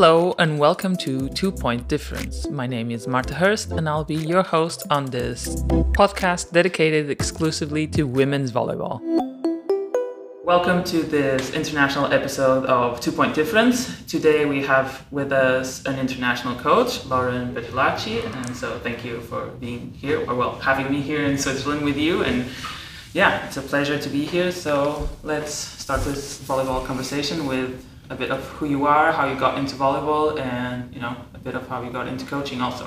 Hello and welcome to Two Point Difference. My name is Marta Hurst and I'll be your host on this podcast dedicated exclusively to women's volleyball. Welcome to this international episode of Two Point Difference. Today we have with us an international coach, Lauren Bertolacci, and so thank you for being here, or well, having me here in Switzerland with you. And yeah, it's a pleasure to be here. So let's start this volleyball conversation with a bit of who you are, how you got into volleyball, and you know a bit of how you got into coaching also.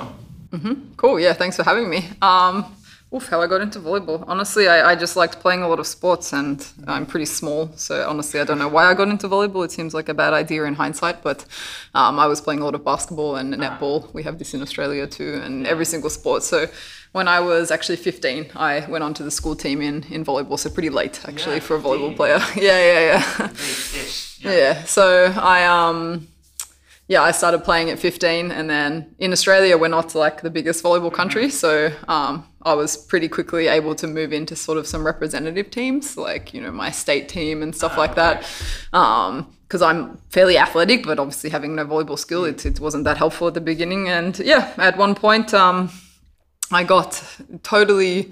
Mm-hmm. Cool. Yeah. Thanks for having me. Um, oof, how I got into volleyball. Honestly, I, I just liked playing a lot of sports, and I'm pretty small, so honestly, I don't know why I got into volleyball. It seems like a bad idea in hindsight, but um, I was playing a lot of basketball and netball. We have this in Australia too, and every single sport. So when I was actually 15, I went onto the school team in, in volleyball, so pretty late actually Yeah, for a volleyball player. yeah, yeah, yeah. Yeah. So I um yeah, I started playing at 15 and then in Australia we're not like the biggest volleyball country, so um I was pretty quickly able to move into sort of some representative teams, like, you know, my state team and stuff like that. Um because I'm fairly athletic, but obviously having no volleyball skill, it, it wasn't that helpful at the beginning. And yeah, at one point, um, I got totally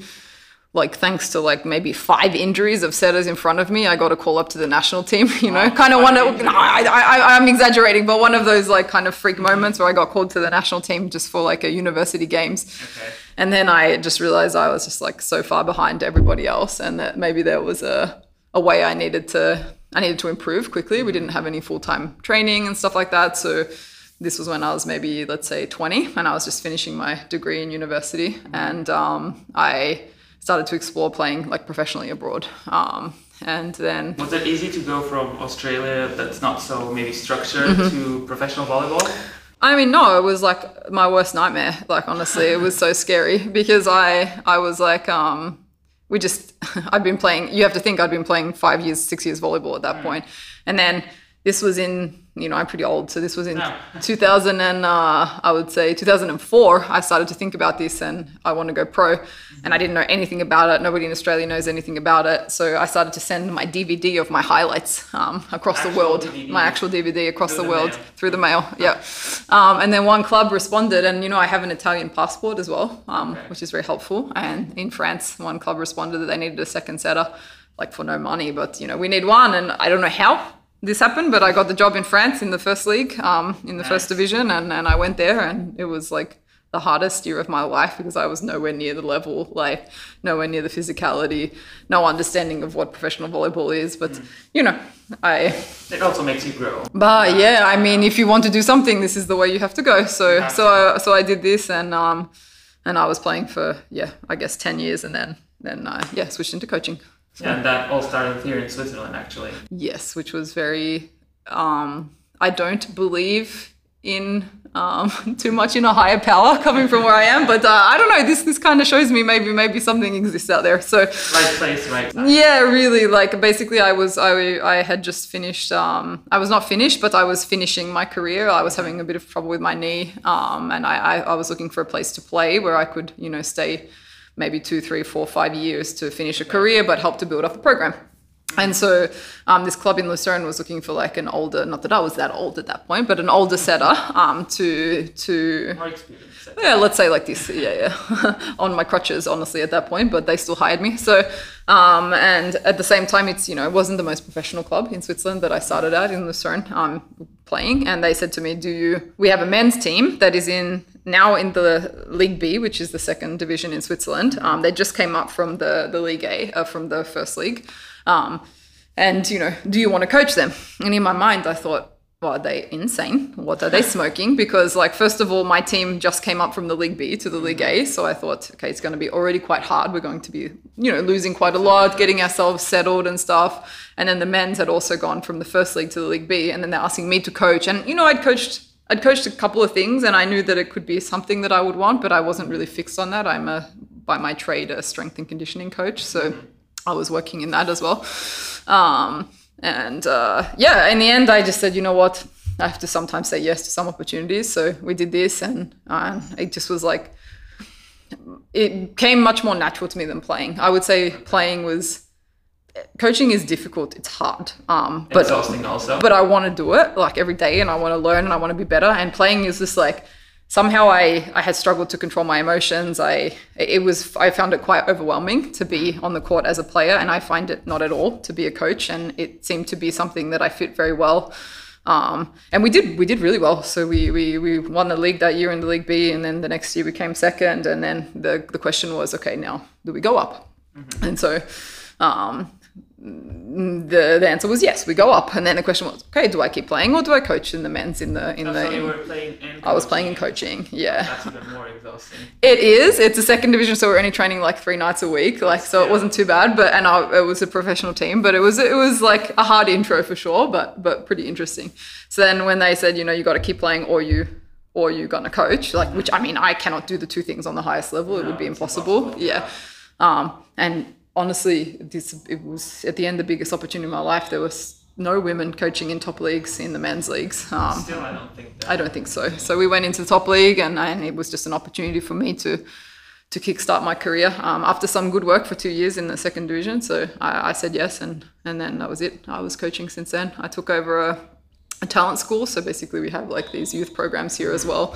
like thanks to like maybe five injuries of setters in front of me, I got a call up to the national team. You know, Wow, kind of one of no, I, I, I'm exaggerating, but one of those like kind of freak moments where I got called to the national team just for like a university games. Okay. And then I just realized I was just like so far behind everybody else, and that maybe there was a, a way I needed to I needed to improve quickly. We didn't have any full time training and stuff like that, so this was when I was maybe let's say 20, and I was just finishing my degree in university, and um, I started to explore playing like professionally abroad. Um, and then Was it easy to go from Australia, that's not so maybe structured, Mm-hmm. to professional volleyball? I mean, no, it was like my worst nightmare. Like honestly, it was so scary because I I was like, um, we just I'd been playing. You have to think I'd been playing five years, six years volleyball at that point, and then this was in you know I'm pretty old, so this was in Yeah. 2000 and uh, I would say 2004. I started to think about this and I want to go pro, and I didn't know anything about it. Nobody in Australia knows anything about it, so I started to send my DVD of my highlights um, across the world, DVD. my actual DVD across Through the world mail. through the mail. Yeah. Um, and then one club responded, and you know, I have an Italian passport as well, um, Okay. which is very helpful. And in France, one club responded that they needed a second setter, like for no money, but you know, we need one. And I don't know how this happened, but I got the job in France in the first league, um, in the first division, and, and I went there, and it was like the hardest year of my life because I was nowhere near the level, like nowhere near the physicality, no understanding of what professional volleyball is. But you know, I It also makes you grow. but yeah, I mean, if you want to do something, this is the way you have to go. So so I, so I did this, and um, and I was playing for yeah, I guess ten years, and then then uh, yeah, switched into coaching. Yeah, and that all started here in Switzerland, actually. Yes, which was very. Um, I don't believe in um, too much in a higher power coming from where I am, but uh, I don't know. This this kind of shows me maybe maybe something exists out there. So Right place, right time. Yeah, really. Like basically, I was I I had just finished. Um, I was not finished, but I was finishing my career. I was having a bit of trouble with my knee, um, and I, I I was looking for a place to play where I could you know stay maybe two, three, four, five years to finish a career, but help to build up a program. And so um, this club in Lucerne was looking for like an older, not that I was that old at that point, but an older setter um, to to yeah, let's say like this. Yeah, yeah. On my crutches, honestly, at that point, but they still hired me. So, um, and at the same time, it's, you know, it wasn't the most professional club in Switzerland that I started at in Lucerne um, playing. And they said to me, Do you, we have a men's team that is in now in the League B, which is the second division in Switzerland. Um, they just came up from the, the League A, uh, from the first league. Um, and, you know, do you want to coach them? And in my mind, I thought, well, are they insane? What are they smoking? Because, like, first of all, my team just came up from the League B to the League A. So I thought, okay, it's going to be already quite hard. We're going to be, you know, losing quite a lot, getting ourselves settled and stuff. And then the men's had also gone from the first league to the League B. And then they're asking me to coach. And, you know, I'd coached. I'd coached a couple of things and I knew that it could be something that I would want, but I wasn't really fixed on that. I'm a, by my trade, a strength and conditioning coach. So I was working in that as well. Um, and uh, yeah, in the end, I just said, you know what, I have to sometimes say yes to some opportunities. So we did this, and uh, it just was like, it came much more natural to me than playing. I would say playing was coaching is difficult. It's hard. Um, but Exhausting also. but I want to do it like every day, and I want to learn, and I want to be better. And playing is just like somehow I I had struggled to control my emotions. I it was I found it quite overwhelming to be on the court as a player, and I find it not at all to be a coach. And it seemed to be something that I fit very well. Um, and we did we did really well. So we, we we won the league that year in the League B, and then the next year we came second. And then the the question was, okay, now do we go up? And so. Um, the, the answer was yes, we go up. And then the question was, okay, do I keep playing or do I coach in the men's in the in Oh, the? so in- playing and I was playing in coaching. Yeah. That's even more exhausting. It is. It's a second division, so we're only training like three nights a week. Like, so it wasn't too bad. But and I, it was a professional team, but it was it was like a hard intro for sure, but but pretty interesting. So then when they said, you know, you got to keep playing, or you or you're gonna coach, like which I mean, I cannot do the two things on the highest level. It would be impossible. impossible, Yeah. Um, and honestly, this it was at the end the biggest opportunity in my life. There was no women coaching in top leagues in the men's leagues. Um, Still, I don't think that. I don't think so. So we went into the top league, and, and it was just an opportunity for me to to kickstart my career um, after some good work for two years in the second division. So I, I said yes, and and then that was it. I was coaching since then. I took over a, a talent school, so basically we have like these youth programs here as well,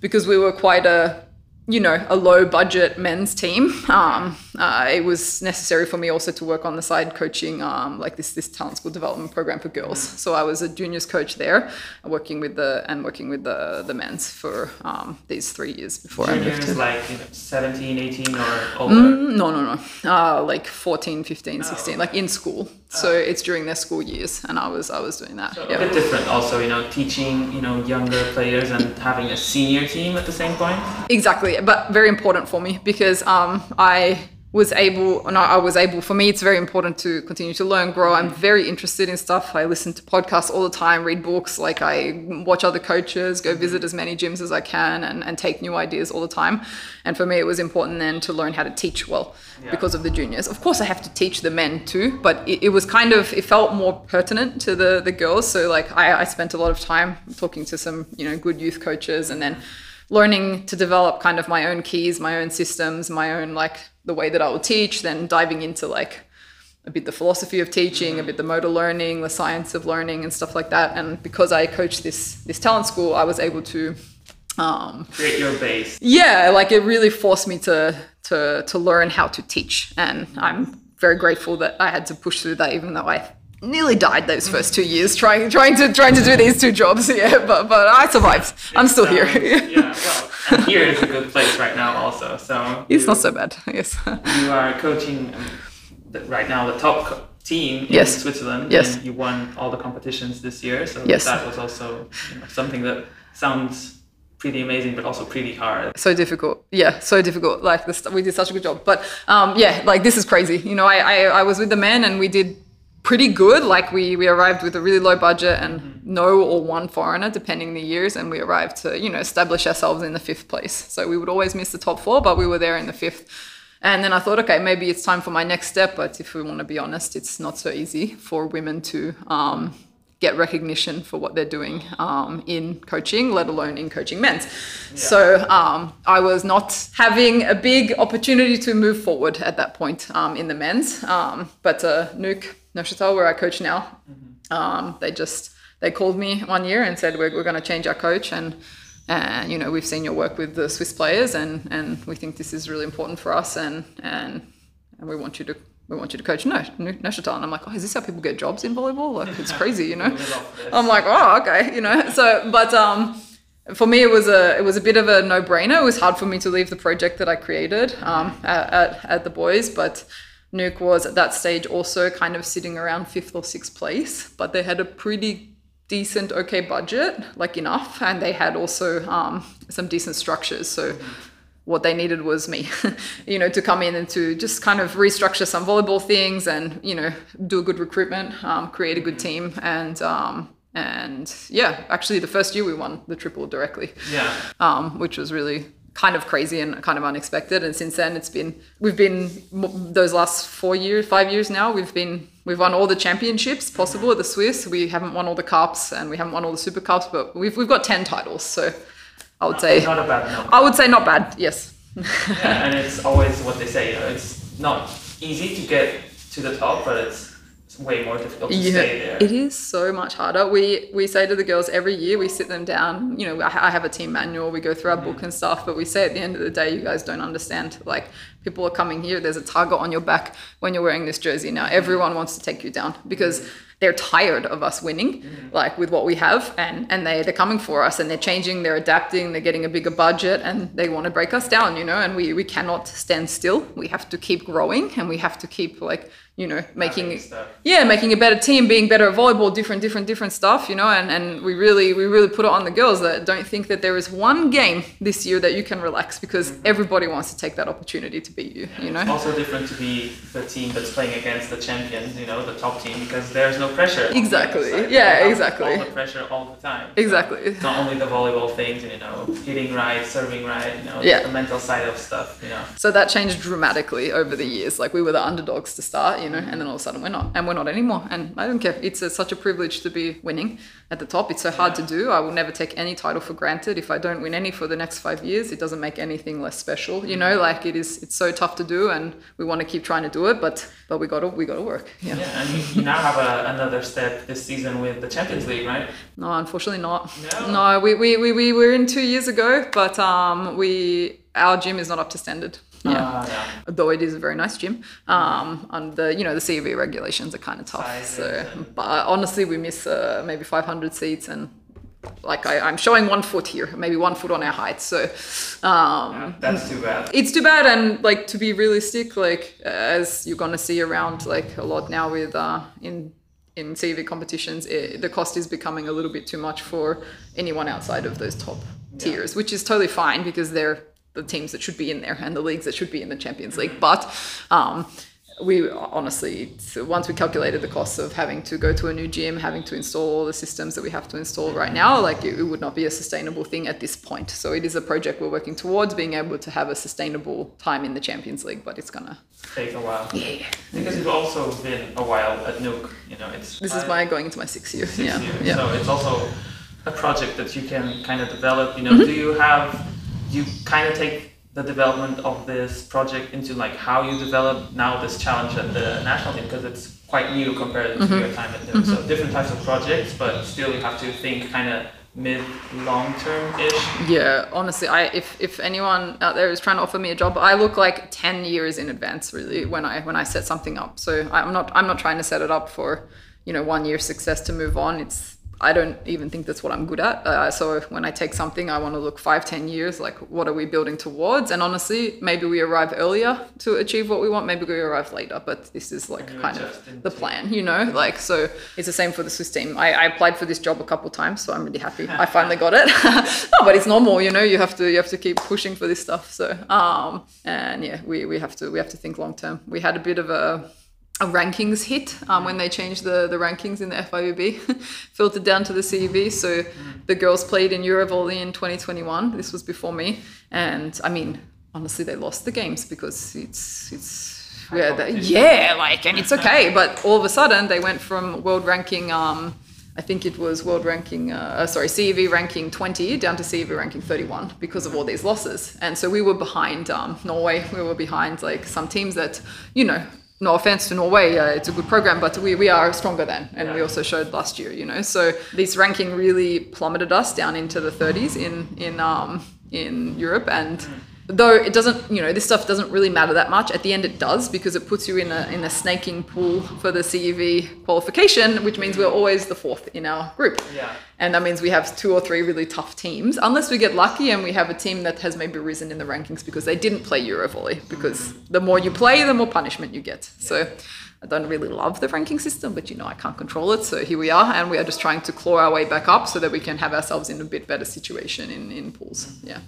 because we were quite a you know a low budget men's team. Um, uh, it was necessary for me also to work on the side coaching um, like this this talent school development program for girls. So I was a juniors coach there, working with the and working with the the men's for um, these three years before I moved. Juniors like you know, 17, 18 or older. no, no, no. Uh, like 14, 15, 16, okay. like in school. So it's during their school years, and I was I was doing that. A yeah. bit different also, you know, teaching, you know, younger players and having a senior team at the same point. Exactly, but very important for me because um, I was able, no, I was able. For me, it's very important to continue to learn, grow. I'm mm-hmm. very interested in stuff. I listen to podcasts all the time, read books. Like I watch other coaches, go visit mm-hmm. as many gyms as I can, and, and take new ideas all the time. And for me, it was important then to learn how to teach well because of the juniors. Of course, I have to teach the men too, but it, it was kind of it felt more pertinent to the the girls. So like I, I spent a lot of time talking to some you know good youth coaches, and then learning to develop kind of my own keys, my own systems, my own like the way that I will teach, then diving into like a bit the philosophy of teaching, a bit the motor learning, the science of learning and stuff like that. And because I coached this this talent school, I was able to um, Create your base. yeah, like it really forced me to to to learn how to teach, and I'm very grateful that I had to push through that, even though I nearly died those first two years trying trying to trying to do these two jobs. Yeah, but but I survived. I'm still here. Yeah, well, and here is a good place right now also. So it's you- not so bad. Yes. You are coaching um, right now the top team in Yes. Switzerland. Yes. And you won all the competitions this year. So Yes. that was also you know, something that sounds pretty amazing, but also pretty hard. so difficult yeah so difficult like this we did such a good job but um yeah like this is crazy you know I, I i was with the men and we did pretty good like we we arrived with a really low budget and no or one foreigner depending the years and we arrived to you know establish ourselves in the fifth place so we would always miss the top four but we were there in the fifth and then I thought, okay, maybe it's time for my next step. But if we want to be honest, it's not so easy for women to um, get recognition for what they're doing um, in coaching, let alone in coaching men's. So um, I was not having a big opportunity to move forward at that point um, in the men's. Um, but uh, NUC Neuchâtel, where I coach now, um, they just they called me one year and said we're, we're going to change our coach and. And you know we've seen your work with the Swiss players, and, and we think this is really important for us, and and and we want you to we want you to coach no Neuchâtel. And I'm like, oh, is this how people get jobs in volleyball? Like it's crazy, you know. I'm like, oh, okay, you know. So, but um, for me, it was a it was a bit of a no brainer. It was hard for me to leave the project that I created um, at, at at the boys, but. NUC was at that stage also kind of sitting around fifth or sixth place, but they had a pretty decent, okay budget, like enough, and they had also um, some decent structures. So what they needed was me, you know, to come in and to just kind of restructure some volleyball things and you know do a good recruitment, um, create a good team, and um, and yeah, actually the first year we won the triple directly Yeah. um, which was really kind of crazy and kind of unexpected. And since then, it's been we've been those last four years, five years now. We've been we've won all the championships possible at the Swiss. We haven't won all the cups and we haven't won all the super cups, but we've we've got ten titles. So I would say Not a bad number. I would say not bad. Yes. yeah, and it's always what they say. You know, it's not easy to get to the top, but it's way more difficult to stay there. it is so much harder. We we say to the girls every year, we sit them down. You know, I, I have a team manual. We go through our book mm. and stuff, but we say at the end of the day, you guys don't understand. Like people are coming here. There's a target on your back when you're wearing this jersey. Now mm. everyone wants to take you down because they're tired of us winning, mm. like with what we have, and and they they're coming for us, and they're changing, they're adapting, they're getting a bigger budget, and they want to break us down. You know, and we we cannot stand still. We have to keep growing, and we have to keep like you know making stuff. yeah making a better team being better at volleyball different different different stuff you know and, and we really we really put it on the girls that don't think that there is one game this year that you can relax because mm-hmm. everybody wants to take that opportunity to beat you you It's know also different to be the team that's playing against the champions, you know, the top team, because there's no pressure. Exactly. Yeah, exactly. All the pressure all the time. So Exactly. It's not only the volleyball things, you know, hitting right, serving right, you know, Yeah. the mental side of stuff, you know. so that changed dramatically over the years like we were the underdogs to start you know and then all of a sudden we're not and we're not anymore. And i don't care. It's a, such a privilege to be winning at the top. It's so hard to do. I will never take any title for granted. If i don't win any for the next five years it doesn't make anything less special you know? Like it is it's so tough to do and we want to keep trying to do it but but we gotta we gotta work. Yeah, Yeah, and you, you now have a, another step this season with the Champions League, right? no unfortunately not. No. no we, we, we, we were in two years ago but um we our gym is not up to standard yeah Uh, yeah. though it is a very nice gym. Um, and the you know the CEV regulations are kind of tough. Sizes So, but honestly, we miss uh, maybe 500 seats, and like I, I'm showing one foot here, maybe one foot on our height. So um, That's too bad. it's too bad. And like to be realistic, like as you're gonna see around like a lot now with uh, in in CEV competitions, it, the cost is becoming a little bit too much for anyone outside of those top tiers, which is totally fine because they're the teams that should be in there and the leagues that should be in the Champions League. But um, we honestly, once we calculated the costs of having to go to a new gym, having to install all the systems that we have to install right now, like it, it would not be a sustainable thing at this point. So it is a project we're working towards being able to have a sustainable time in the Champions League, but it's gonna. Take a while. Yeah. Because you've also been a while at NUC, you know, it's This is my going into my sixth year. six yeah, years. yeah. So it's also a project that you can kind of develop. You know, Mm-hmm. do you have you kind of take the development of this project into like how you develop now this challenge at the national team because it's quite new compared Mm-hmm. to your time at NUC. So different types of projects, but still you have to think kind of mid long term ish. Yeah, honestly, I if if anyone out there is trying to offer me a job, I look like ten years in advance really when I when I set something up. So I'm not I'm not trying to set it up for you know one year success to move on. It's I don't even think that's what I'm good at. Uh, so when I take something, I want to look five, ten years, like what are we building towards? And honestly, maybe we arrive earlier to achieve what we want. Maybe we arrive later, but this is like kind of the plan, you know. Like so, it's the same for the Swiss team. I, I applied for this job a couple times, so I'm really happy. I finally got it. no, but it's normal, you know. You have to you have to keep pushing for this stuff. So um, and yeah, we, we have to we have to think long term. We had a bit of a a rankings hit um, when they changed the, the rankings in the FIVB, filtered down to the CEV. So the girls played in Eurovolley in 2021. This was before me, and I mean, honestly, they lost the games because it's it's yeah, they, yeah, like, and it's okay. But all of a sudden, they went from world ranking. Um, I think it was world ranking, uh, uh, sorry, CEV ranking 20 down to CEV ranking 31 because of all these losses. And so we were behind um, Norway. We were behind like some teams that, you know, no offense to Norway, uh, it's a good program, but we, we are stronger than, and we also showed last year, you know. So this ranking really plummeted us down into the 30s in in um, in Europe, and though it doesn't, you know, this stuff doesn't really matter that much. At the end, it does because it puts you in a in a snaking pool for the CEV qualification, which means we're always the fourth in our group. Yeah. And that means we have two or three really tough teams, unless we get lucky and we have a team that has maybe risen in the rankings because they didn't play Eurovolley. Because mm. the more you play, the more punishment you get. So I don't really love the ranking system, but you know I can't control it. So here we are, and we are just trying to claw our way back up so that we can have ourselves in a bit better situation in in pools. Mm. Yeah.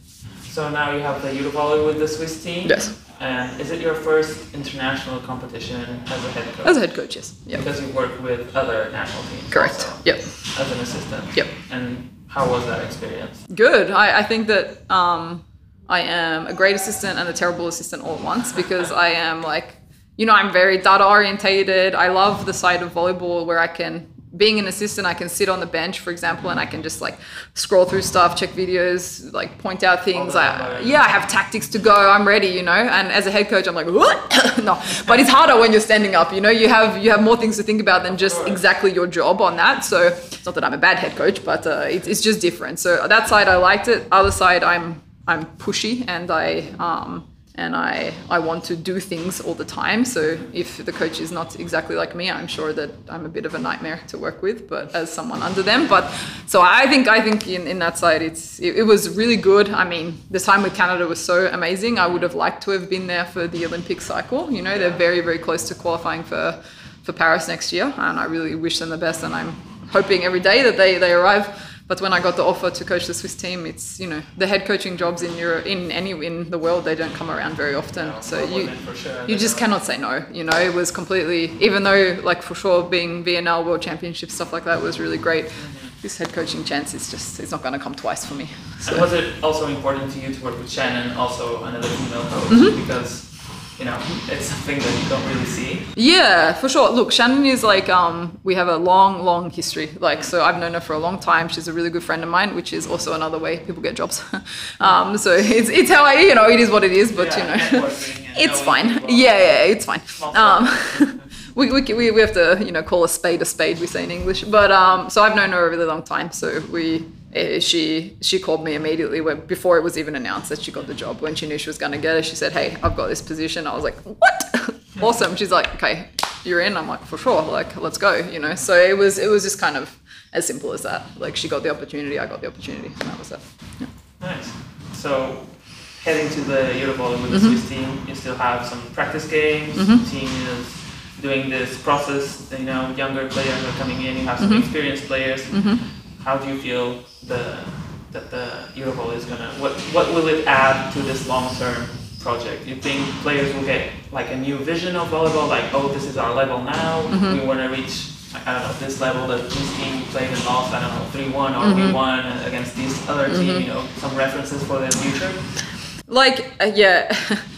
So now you have the Eurovolley with the Swiss team. Yes. And is it your first international competition as a head coach? As a head coach, yes. Yeah. Because you work with other national teams. Correct. also, Yep. As an assistant. Yep. And how was that experience? Good. I, I think that um, I am a great assistant and a terrible assistant all at once because I am like, you know, I'm very data orientated. I love the side of volleyball where I can being an assistant, I can sit on the bench, for example, and I can just like scroll through stuff, check videos, like point out things. I, yeah, I have tactics to go. I'm ready, you know. And as a head coach, I'm like, what? no, but it's harder when you're standing up. You know, you have you have more things to think about than just exactly your job on that. So it's not that I'm a bad head coach, but uh, it's, it's just different. So that side I liked it. Other side, I'm I'm pushy and I um, and I, I want to do things all the time. So if the coach is not exactly like me, I'm sure that I'm a bit of a nightmare to work with, but as someone under them. But so I think I think in, in that side it's it, it was really good. I mean, the time with Canada was so amazing. I would have liked to have been there for the Olympic cycle. You know, they're very, very close to qualifying for for Paris next year. And I really wish them the best and I'm hoping every day that they, they arrive but when I got the offer to coach the Swiss team, it's you know the head coaching jobs in Europe, in any in the world, they don't come around very often. No, so you sure. you just cannot say no. You know, it was completely even though like for sure being VNL World Championship stuff like that was really great. Mm-hmm. This head coaching chance is just it's not going to come twice for me. So. And was it also important to you to work with Shannon, also another female coach, mm-hmm. because you know, it's something that you don't really see. Yeah, for sure. Look, Shannon is like, um, we have a long, long history. Like, so I've known her for a long time. She's a really good friend of mine, which is also another way people get jobs. um, so it's, it's how I, you know, it is what it is, but yeah, you know, it's fine. Yeah, yeah, it's fine. Um, we, we, we have to, you know, call a spade a spade, we say in English. But, um, so I've known her a really long time. So we, she she called me immediately when before it was even announced that she got the job when she knew she was going to get it she said hey i've got this position i was like what awesome she's like okay you're in i'm like for sure like let's go you know so it was it was just kind of as simple as that like she got the opportunity i got the opportunity and that was it yeah. nice so heading to the Eurovolley with the mm-hmm. Swiss team, you still have some practice games. Mm-hmm. The team is doing this process. You know, younger players are coming in. You have some mm-hmm. experienced players. How do you feel the that the Eurovolley is gonna what what will it add to this long term project? You think players will get like a new vision of volleyball, like oh this is our level now, mm-hmm. we want to reach I don't know this level that this team played and lost I don't know three one or mm-hmm. we won against this other team, mm-hmm. you know some references for the future. Like uh, yeah,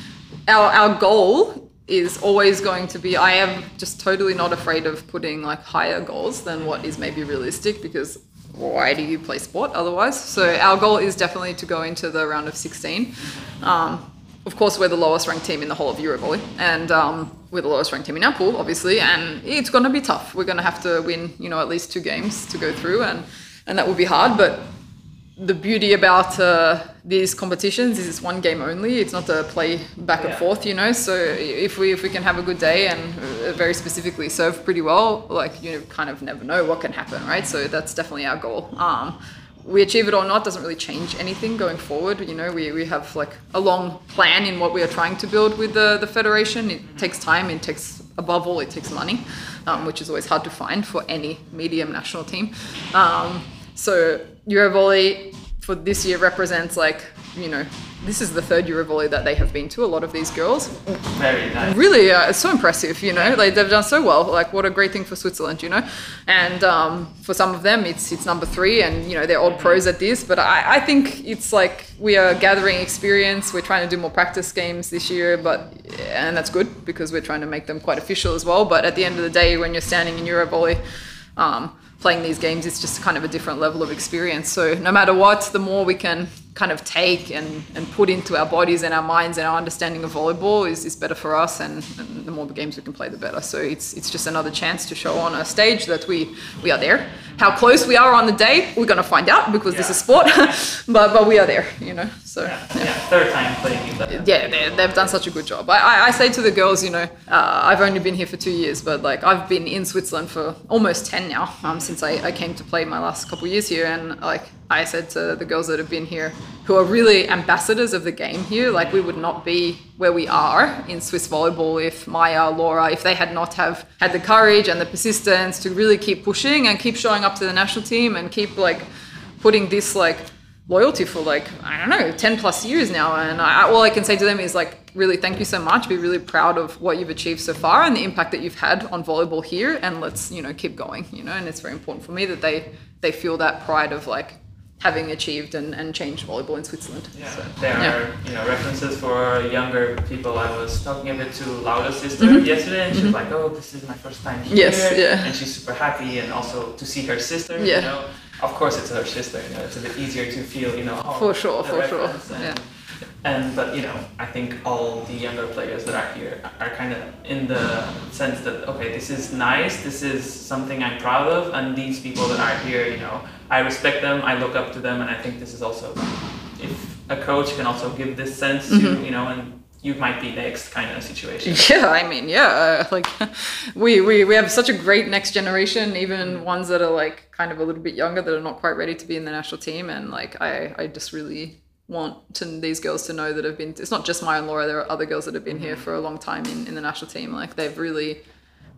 our our goal is always going to be I am just totally not afraid of putting like higher goals than what is maybe realistic because why do you play sport otherwise? So our goal is definitely to go into the round of 16. Um, of course, we're the lowest ranked team in the whole of Eurovolley, and um, we're the lowest ranked team in our pool, obviously. And it's going to be tough. We're going to have to win, you know, at least two games to go through, and and that will be hard. But the beauty about uh, these competitions is it's one game only. It's not a play back and forth, you know. So if we if we can have a good day and uh, very specifically serve pretty well, like you kind of never know what can happen, right? So that's definitely our goal. Um, we achieve it or not doesn't really change anything going forward. You know, we, we have like a long plan in what we are trying to build with the, the federation. It takes time, it takes, above all, it takes money, um, which is always hard to find for any medium national team. Um, so Eurovolley for this year represents like you know this is the third Eurovolley that they have been to. A lot of these girls, very nice. Really, uh, it's so impressive. You know, like they've done so well. Like what a great thing for Switzerland. You know, and um, for some of them, it's it's number three, and you know they're old pros at this. But I, I think it's like we are gathering experience. We're trying to do more practice games this year, but and that's good because we're trying to make them quite official as well. But at the end of the day, when you're standing in Eurovolley. Um, playing these games is just kind of a different level of experience. So no matter what, the more we can kind of take and, and put into our bodies and our minds and our understanding of volleyball is, is better for us and, and the more the games we can play the better so it's it's just another chance to show on a stage that we we are there how close we are on the day we're going to find out because yeah. this is sport but but we are there you know so yeah, yeah. yeah. third time playing yeah they, have done such a good job I, I, I say to the girls you know uh, I've only been here for two years but like I've been in Switzerland for almost 10 now um, since I, I came to play my last couple years here and like I said to the girls that have been here, who are really ambassadors of the game here, like we would not be where we are in Swiss volleyball if Maya, Laura, if they had not have had the courage and the persistence to really keep pushing and keep showing up to the national team and keep like putting this like loyalty for like I don't know 10 plus years now. And I, all I can say to them is like really thank you so much. Be really proud of what you've achieved so far and the impact that you've had on volleyball here. And let's you know keep going you know. And it's very important for me that they they feel that pride of like having achieved and, and changed volleyball in Switzerland. Yeah, So, there yeah. are you know references for younger people. I was talking a bit to Laura's sister Mm-hmm. yesterday, and she was like, "Oh, this is my first time here," Yes, yeah. and she's super happy, and also to see her sister. Yeah. You know, of course, it's her sister. You know, it's a bit easier to feel. You know, For sure, for sure, And, yeah. And but you know, I think all the younger players that are here are kind of in the sense that okay, this is nice, this is something I'm proud of, and these people that are here, you know, I respect them, I look up to them, and I think this is also if a coach can also give this sense to Mm-hmm. you know, and you might be next kind of situation. Yeah, I mean, yeah, uh, like we, we we have such a great next generation, even ones that are like kind of a little bit younger that are not quite ready to be in the national team, and like I I just really want to these girls to know that have been. It's not just Maya and Laura. There are other girls that have been here mm-hmm. for a long time in, in the national team. Like they've really.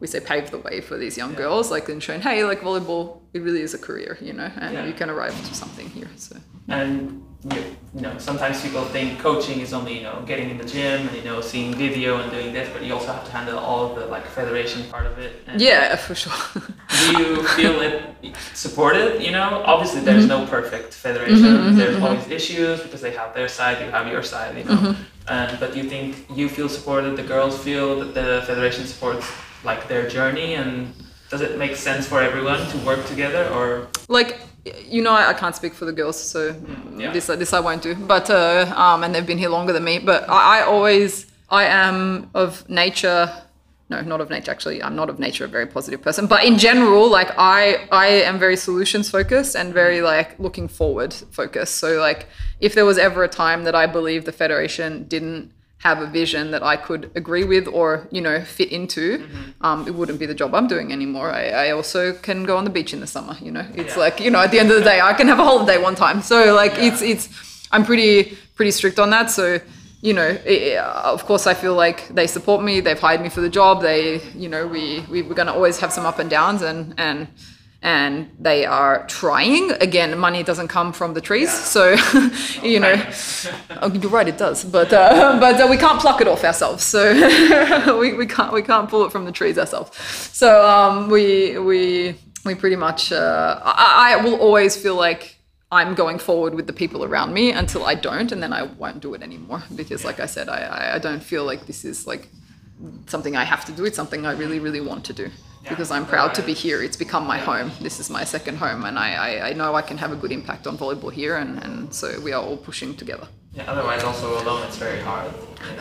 We say paved the way for these young girls, like and shown, hey, like volleyball, it really is a career, you know, and Yeah. you can arrive to something here. So And you, know, sometimes people think coaching is only you know getting in the gym and you know seeing video and doing this, but you also have to handle all of the like federation part of it. And yeah, for sure. Do you feel it supported? You know, obviously there's mm-hmm. no perfect federation. Mm-hmm, mm-hmm, there's always issues because they have their side, you have your side. You know, and but do you think you feel supported? The girls feel that the federation supports like their journey, and does it make sense for everyone to work together? Or like you know I, can't speak for the girls so yeah. this this I won't do. But uh, um and they've been here longer than me. But I, I always I am of nature no not of nature actually I'm not of nature a very positive person. But in general like I I am very solutions focused and very like looking forward focused. So like if there was ever a time that I believe the federation didn't have a vision that I could agree with or you know fit into, um, it wouldn't be the job I'm doing anymore. I, I also can go on the beach in the summer. You know, it's Yeah. like you know at the end of the day I can have a holiday one time. So like Yeah. it's it's I'm pretty pretty strict on that. So you know, i of course I feel like they support me. They've hired me for the job. They you know we, we we're gonna always have some up and downs and and and they are trying. Again, money doesn't come from the trees, so you know. Oh, you're right, it does, but uh, but uh, we can't pluck it off ourselves. So we, we can't we can't pull it from the trees ourselves. So um, we we we pretty much. Uh, I, I will always feel like I'm going forward with the people around me until I don't, and then I won't do it anymore because, like I said, I, I I don't feel like this is like something I have to do. It's something I really really want to do. Because I'm proud to be here. It's become my home. This is my second home, and I, I, I know I can have a good impact on volleyball here, and, and so we are all pushing together. yeah, otherwise also alone it's very hard.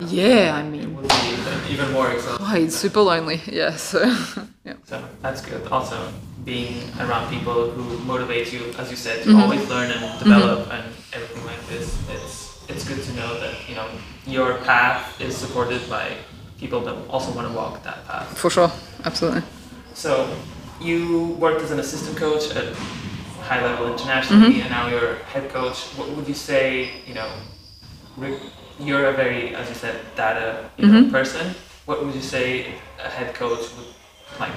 You know, Yeah, I it mean, would be even- even more exhausting. oh, it's super lonely. Yeah, so yeah. So that's good. Also, being around people who motivate you, as you said, to Mm-hmm. always learn and develop and everything like this. It's it's good to know that you know your path is supported by people that also want to walk that path. for sure, absolutely. So you worked as an assistant coach at high level internationally, Mm-hmm. and now you're head coach. What would you say? You know, you're a very, as you said, data you know, Mm-hmm. person. What would you say a head coach would like?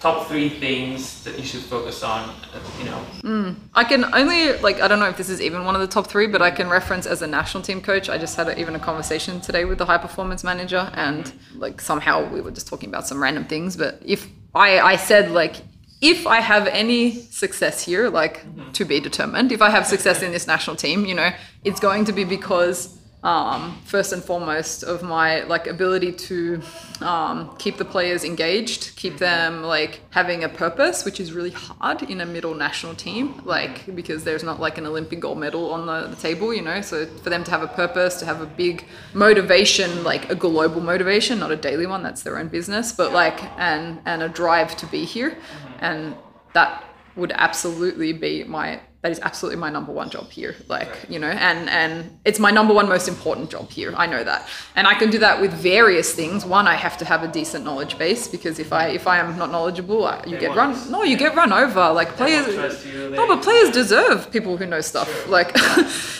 Top three things that you should focus on. You know, I can only like I don't know if this is even one of the top three, but I can reference as a national team coach. I just had a, even a conversation today with the high performance manager, and like somehow we were just talking about some random things. But if I I said like if I have any success here, like to be determined, if I have success in this national team, you know, it's going to be because um, first and foremost of my like ability to um, keep the players engaged, keep them like having a purpose, which is really hard in a middle national team, like because there's not like an Olympic gold medal on the, the table, you know. So for them to have a purpose, to have a big motivation, like a global motivation, not a daily one, that's their own business, but like and and a drive to be here, and that would absolutely be my that is absolutely my number one job here like you know and and it's my number one most important job here i know that. And i can do that with various things. One i have to have a decent knowledge base because if i if i am not knowledgeable I, you They get run no you get run over like players won't trust you, no but players deserve people who know stuff like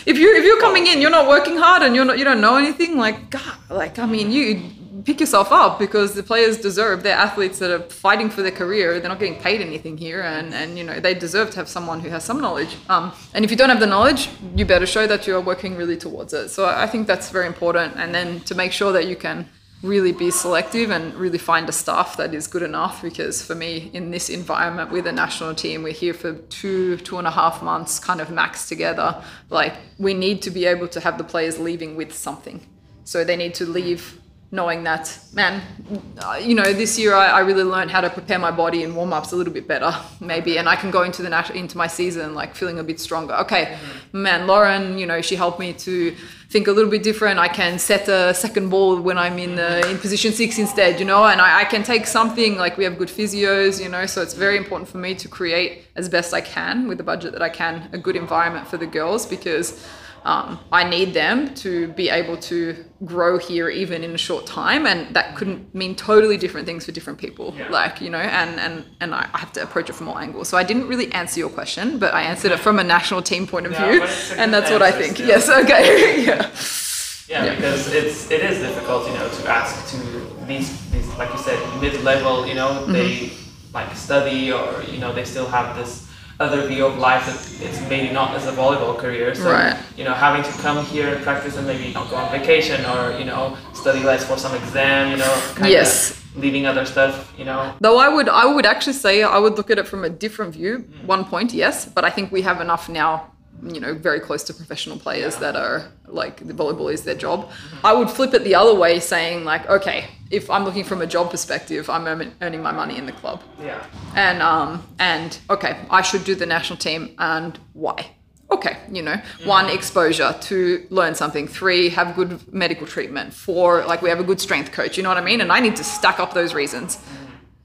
if you if you're coming in you're not working hard and you're not you don't know anything like god like i mean you pick yourself up because the players deserve they're athletes that are fighting for their career they're not getting paid anything here and and you know they deserve to have someone who has some knowledge. Um, and if you don't have the knowledge you better show that you're working really towards it. So i think that's very important and then to make sure that you can really be selective and really find a staff that is good enough because for me in this environment with a national team we're here for two two and a half months kind of max together like we need to be able to have the players leaving with something. So they need to leave knowing that, man, uh, you know, this year I, I, really learned how to prepare my body and warm ups a little bit better, maybe, and I can go into the nat- into my season like feeling a bit stronger. Okay, man, Lauren, you know, she helped me to think a little bit different. I can set a second ball when I'm in uh, in position six instead, you know, and I, I can take something like we have good physios, you know, so it's very important for me to create as best I can with the budget that I can a good environment for the girls because um, I need them to be able to grow here even in a short time, and that couldn't mean totally different things for different people. Yeah. Like you know, and and and I have to approach it from all angles. So I didn't really answer your question, but I answered it from a national team point of view, and that's what I think. Still. Yes, okay, yeah. Yeah, yeah, because it's it is difficult, you know, to ask to these these like you said mid level, you know, mm-hmm. they like study or you know they still have this other view of life that it's maybe not as a volleyball career. So right. you know, having to come here and practice and maybe not go on vacation or you know study less for some exam. You know, kind yes. leaving other stuff. You know. Though I would, I would actually say I would look at it from a different view. Mm. One point, yes, but I think we have enough now you know very close to professional players yeah. that are like the volleyball is their job mm-hmm. i would flip it the other way saying like okay if i'm looking from a job perspective i'm earning my money in the club yeah and um and okay i should do the national team and why okay you know mm-hmm. one exposure to learn something three have good medical treatment four like we have a good strength coach you know what i mean and i need to stack up those reasons mm-hmm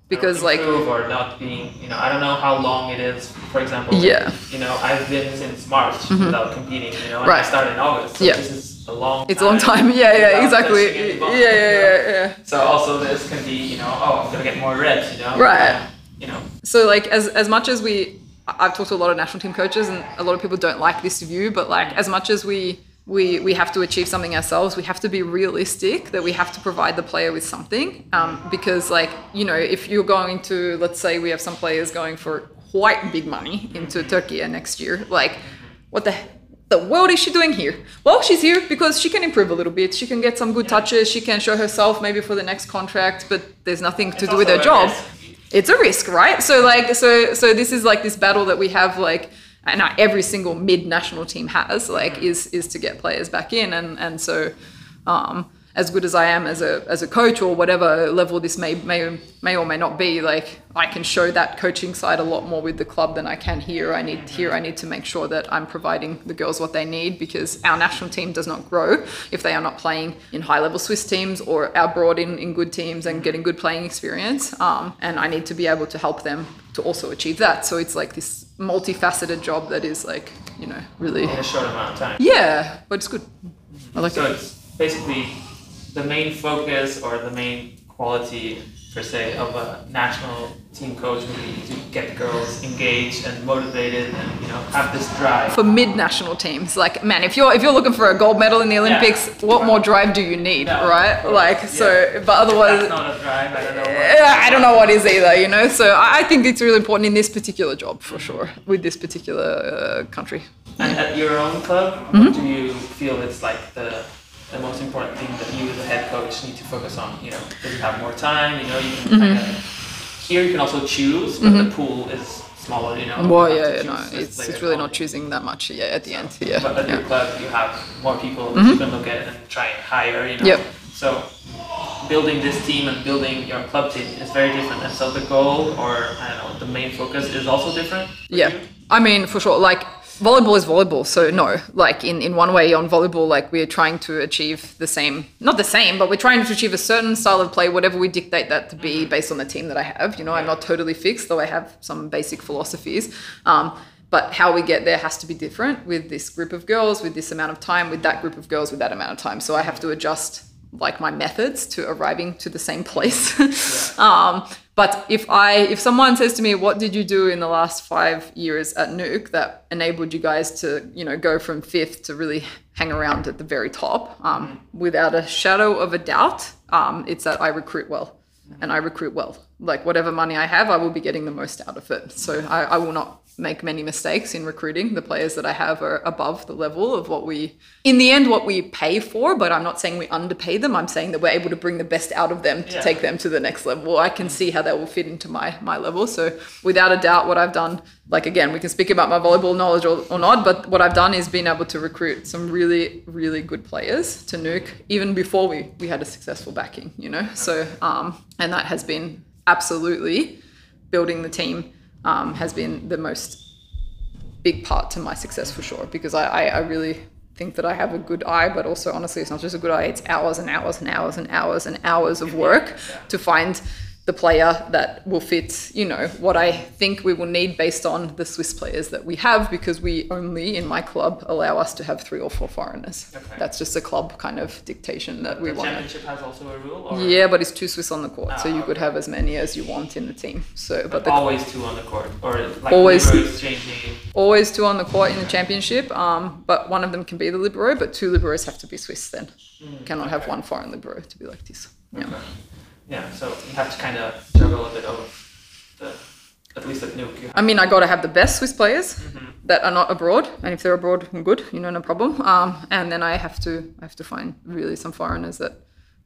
because like or not being you know i don't know how long it is. For example yeah. you know i've been since march mm-hmm. without competing you know and right. i started in august so yeah. this is a long it's a long time. Yeah yeah exactly. yeah, yeah yeah yeah. So also this can be you know oh i'm gonna get more reps you know. Right. And, you know. So like as as much as we i've talked to a lot of national team coaches and a lot of people don't like this view but like as much as we we we have to achieve something ourselves we have to be realistic that we have to provide the player with something um, because like you know if you're going to let's say we have some players going for quite big money into turkey next year like what the the world is she doing here? Well, she's here because she can improve a little bit. She can get some good touches. She can show herself maybe for the next contract, but there's nothing to it's do with her job. Risk. It's a risk, right? So like, so so this is like this battle that we have like and every single mid national team has like is is to get players back in and and so um, as good as I am as a as a coach or whatever level this may may may or may not be, like I can show that coaching side a lot more with the club than I can here. I need here I need to make sure that I'm providing the girls what they need because our national team does not grow if they are not playing in high level Swiss teams or abroad in, in good teams and getting good playing experience. Um, and I need to be able to help them to also achieve that. So it's like this multifaceted job that is like, you know, really in a short amount of time. Yeah, but it's good. I like so it. it's basically the main focus or the main quality per se of a national team coach would be to get girls engaged and motivated and you know have this drive for mid-national teams like man if you're if you're looking for a gold medal in the olympics yeah. what more drive do you need no, right like yeah. so but otherwise That's not a drive i don't know what, i don't know what is either you know so i think it's really important in this particular job for sure with this particular uh, country and yeah. at your own club mm-hmm. do you feel it's like the the most important thing that you as a head coach need to focus on. You know, if you have more time, you know, you can mm-hmm. kind of, here you can also choose, but mm-hmm. the pool is smaller, you know. Well, yeah, yeah no, it's, it's really not choosing that much yeah, at the so, end. Yeah. But at yeah. your club, you have more people mm-hmm. you can look at and try and hire, you know. Yep. So building this team and building your club team is very different. And so the goal, or I don't know, the main focus is also different. Yeah. You? I mean, for sure. Like volleyball is volleyball so no. Like in, in one way on volleyball like we're trying to achieve the same not the same but we're trying to achieve a certain style of play whatever we dictate that to be mm-hmm. based on the team that i have. You know i'm not totally fixed though i have some basic philosophies. Um, but how we get there has to be different with this group of girls with this amount of time with that group of girls with that amount of time. So i have to adjust like my methods to arriving to the same place. Yeah. um, but if I if someone says to me, "What did you do in the last five years at NUC that enabled you guys to you know go from fifth to really hang around at the very top?" Um, without a shadow of a doubt, um, it's that I recruit well, and I recruit well. Like whatever money I have, I will be getting the most out of it. So I, I will not make many mistakes in recruiting. The players that I have are above the level of what we, in the end, what we pay for. But I'm not saying we underpay them. I'm saying that we're able to bring the best out of them to Yeah. take them to the next level. I can see how that will fit into my my level. So without a doubt, what I've done, like again, we can speak about my volleyball knowledge or, or not, but what I've done is been able to recruit some really really good players to NUC even before we we had a successful backing. You know, so um, and that has been absolutely building the team um, has been the most big part to my success for sure because I, I, I really think that I have a good eye, but also honestly, it's not just a good eye, it's hours and hours and hours and hours and hours of work to find the player that will fit, you know, what I think we will need based on the Swiss players that we have because we only in my club allow us to have three or four foreigners. Okay. That's just a club kind of dictation that we The want. championship has also a rule, or Yeah, but it's two Swiss on the court, so Ah, you could have as many as you want in the team. So, but but the always two on the court, or like Always. always two on the court in the championship. Um, but one of them can be the libero, but two liberos have to be Swiss. Then cannot have one foreign libero to be like this. Yeah. Yeah, so you have to kind of juggle a bit of the, at least at NUC. I mean, I got to have the best Swiss players Mm-hmm. that are not abroad, and if they're abroad, good, you know, no problem. Um, and then I have to I have to find really some foreigners that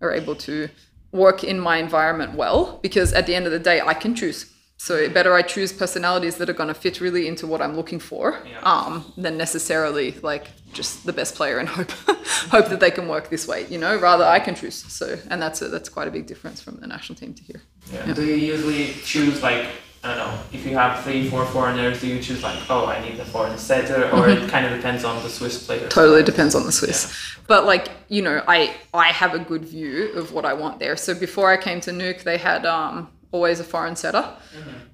are able to work in my environment well, because at the end of the day, I can choose. So better I choose personalities that are going to fit really into what I'm looking for, Yeah. um, than necessarily like just the best player and hope hope that they can work this way. You know, rather I can choose. So and that's a, that's quite a big difference from the national team to here. yeah. Do you usually choose like I don't know if you have three, four foreigners? Do you choose like oh I need the foreign setter, or it kind of depends on the Swiss player? Mm-hmm. totally depends on the Swiss. But like you know, I I have a good view of what I want there. So before I came to NUC, they had um, always a foreign setter,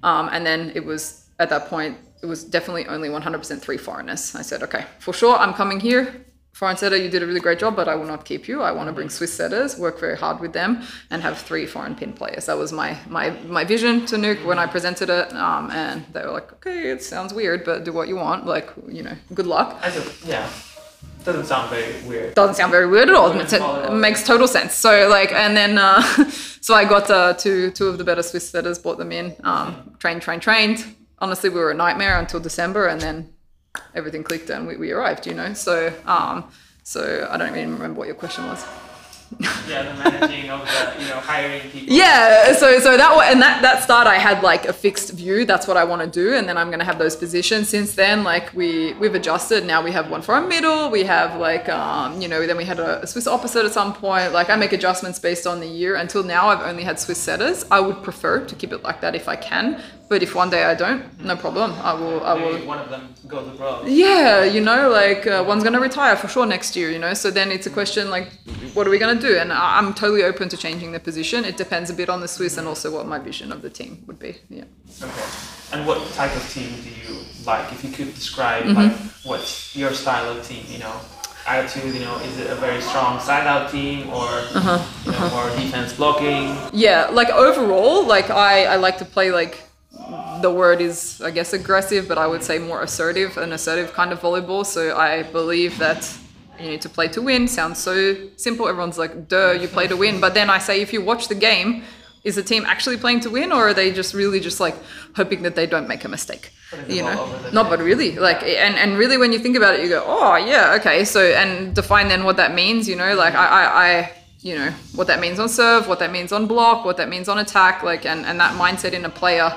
um, and then it was at that point it was definitely only 100% three foreigners. I said, okay, for sure, I'm coming here. Foreign setter, you did a really great job, but I will not keep you. I want to bring Swiss setters, work very hard with them, and have three foreign pin players. That was my my my vision to NUC when I presented it, um, and they were like, okay, it sounds weird, but do what you want. Like, you know, good luck. I said, yeah, doesn't sound very weird. doesn't sound very weird at all. Wouldn't It makes total sense. So like, and then uh, so I got uh, two two of the better Swiss setters, brought them in, um, trained, trained, trained. Honestly, we were a nightmare until December, and then everything clicked and we, we arrived. You know, so um, so I don't even remember what your question was. Yeah, the managing of the you know hiring people. Yeah, so so that and that that start I had like a fixed view. That's what I want to do, and then I'm gonna have those positions. Since then, like we we've adjusted. Now we have one for our middle. We have like um you know then we had a, a Swiss opposite at some point. Like I make adjustments based on the year. Until now, I've only had Swiss setters. I would prefer to keep it like that if I can. But if one day I don't, no problem. I will I will Maybe one of them goes abroad. yeah, you know, like uh, one's gonna retire for sure next year, you know. So then it's a question like, what are we gonna do? And I- I'm totally open to changing the position. It depends a bit on the Swiss and also what my vision of the team would be. Yeah. Okay. And what type of team do you like? If you could describe Mm-hmm. like what's your style of team, you know, attitude, you know, is it a very strong side out team or Uh-huh. you know, more defense blocking? Yeah, like overall, like I, I like to play like the word is I guess aggressive, but I would say more assertive, an assertive kind of volleyball. So I believe that you need to play to win. Sounds so simple. Everyone's like, duh, you play to win. But then I say if you watch the game, is the team actually playing to win or are they just really just like hoping that they don't make a mistake? You know? over the No, net. but really, like and, and really when you think about it, you go, Oh yeah, okay. So and define then what that means, you know, like I, I, I you know, what that means on serve, what that means on block, what that means on attack, like and, and that mindset in a player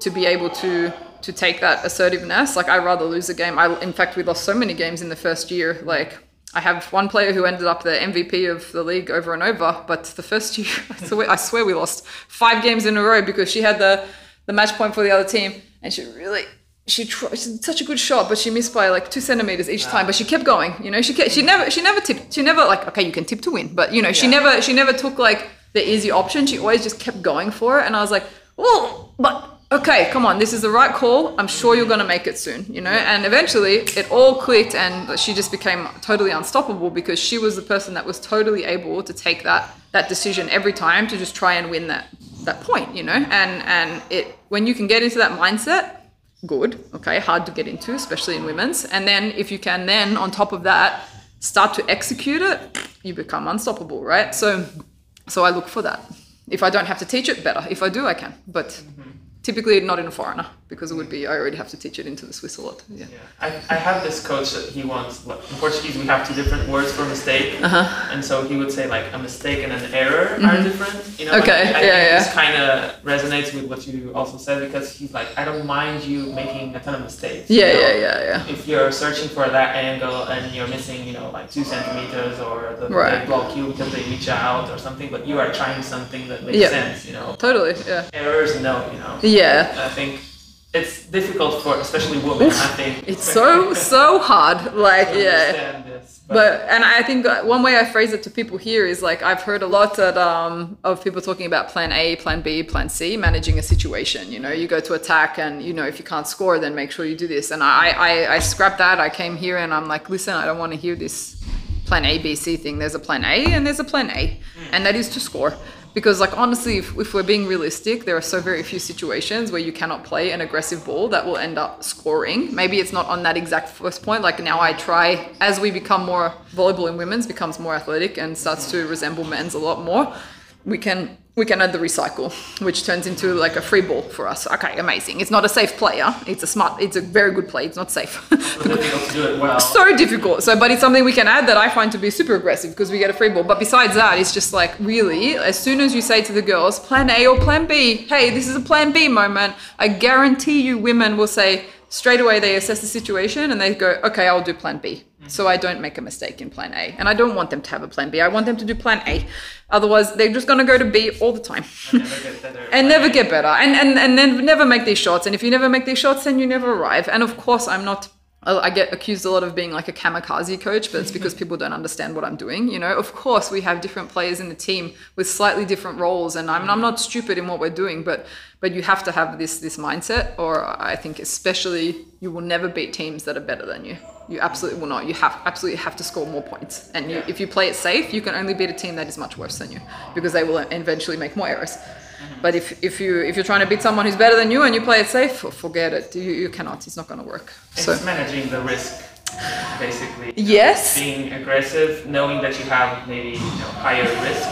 to be able to to take that assertiveness. Like I rather lose a game. I in fact we lost so many games in the first year. Like I have one player who ended up the MVP of the league over and over, but the first year I swear, I swear we lost five games in a row because she had the the match point for the other team and she really she tried she did such a good shot, but she missed by like two centimeters each time. But she kept going. You know, she kept, she never she never tipped. She never like okay, you can tip to win, but you know, she Yeah. never she never took like the easy option. She always just kept going for it, and I was like, well, but okay, come on, this is the right call. I'm sure you're gonna make it soon. You know, and eventually it all clicked, and she just became totally unstoppable because she was the person that was totally able to take that that decision every time to just try and win that that point. You know, and and it when you can get into that mindset good okay? Hard to get into especially in women's. And then if you can then on top of that start to execute it you become unstoppable right? So so i look for that. If i don't have to teach it better. If i do i can. But mm-hmm. Typically not in a foreigner because it would be I already have to teach it into the Swiss a lot. Yeah. Yeah, I, I have this coach that he wants. In Portuguese, we have two different words for mistake, Uh-huh. and so he would say like a mistake and an error are different. You know, Mm-hmm. Okay, like, I yeah, think yeah. this kind of resonates with what you also said because he's like, I don't mind you making a ton of mistakes. you Yeah, know? yeah, yeah, yeah. If you're searching for that angle and you're missing, you know, like two centimeters, or the, Right. they block you because they reach out or something, but you are trying something that makes Yeah. sense, you know. Totally. Yeah. Errors, no, you know. Yeah. I think it's difficult for especially women. I think It's so so hard. Like to yeah. understand this, But and I think one way I phrase it to people here is like I've heard a lot that, um, of people talking about plan A, plan B, plan C, managing a situation. You know, you go to attack and you know if you can't score, then make sure you do this. And I I, I scrapped that. I came here and I'm like, listen, I don't want to hear this plan A, B, C thing. There's a plan A and there's a plan A, and that is to score. Because like honestly, if, if we're being realistic, there are so very few situations where you cannot play an aggressive ball that will end up scoring. Maybe it's not on that exact first point. Like now I try as we become more volleyball in women's becomes more athletic and starts to resemble men's a lot more. We can we can add the recycle, which turns into like a free ball for us. Okay, amazing. It's not a safe player. It's a smart. It's a very good play. It's not safe. Difficult to do it well. so difficult. So, but it's something we can add that I find to be super aggressive because we get a free ball. But besides that, it's just like really, as soon as you say to the girls, plan A or plan B, hey, this is a plan B moment, I guarantee you women will say straight away, they assess the situation and they go, okay, I'll do plan B. So I don't make a mistake in plan A. And I don't want them to have a plan B. I want them to do plan A. Otherwise, they're just going to go to B all the time. Never get better. and never get better and, and and then never make these shots and if you never make these shots then you never arrive and of course i'm not I I get accused a lot of being like a kamikaze coach, but it's because people don't understand what I'm doing. You know, of course, we have different players in the team with slightly different roles, and I'm, I'm mm. not stupid in what we're doing, but but you have to have this this mindset, or I think especially you will never beat teams that are better than you. You absolutely will not. You have absolutely have to score more points, and you, if you play it safe, you can only beat a team that is much worse than you because they will eventually make more errors. Mm-hmm. But if, if you if you're trying to beat someone who's better than you and you play it safe, forget it. You, you cannot. It's not going to work. It's So managing the risk, basically. yes, Being aggressive, knowing that you have maybe you know, higher risk,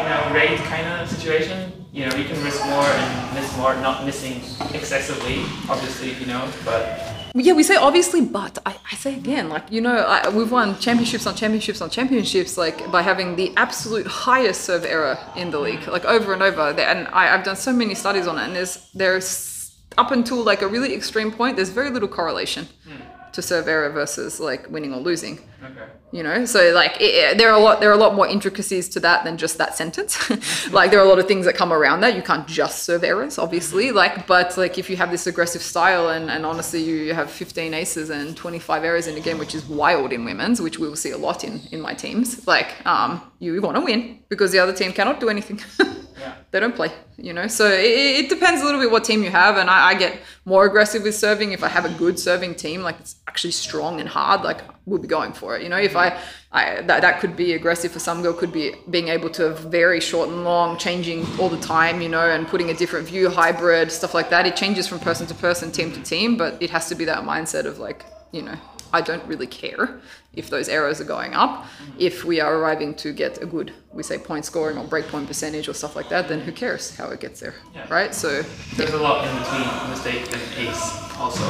you know, rate kind of situation. You know, you can risk more and miss more, not missing excessively, obviously, you know, but yeah, we say obviously, but I, I say again, like you know, I, we've won championships on championships on championships, like by having the absolute highest serve error in the league, like over and over. And I, I've done so many studies on it, and there's there's up until like a really extreme point, there's very little correlation hmm. To serve error versus like winning or losing. okay. you know so like it, there are a lot there are a lot more intricacies to that than just that sentence like there are a lot of things that come around that you can't just serve errors obviously like but like if you have this aggressive style and, and honestly you, you have 15 aces and 25 errors in a game which is wild in women's which we will see a lot in in my teams like um you want to win because the other team cannot do anything Yeah. They don't play, you know. So it, it depends a little bit what team you have, and I, I get more aggressive with serving if I have a good serving team, like it's actually strong and hard. Like we'll be going for it, you know. If I, I that, that could be aggressive for some girl, could be being able to vary short and long, changing all the time, you know, and putting a different view, hybrid stuff like that. It changes from person to person, team to team, but it has to be that mindset of like, you know, I don't really care if those errors are going up. If we are arriving to get a good, we say point scoring or break point percentage or stuff like that, then who cares how it gets there, Yeah. right? So There's a lot in between mistake and ace, also.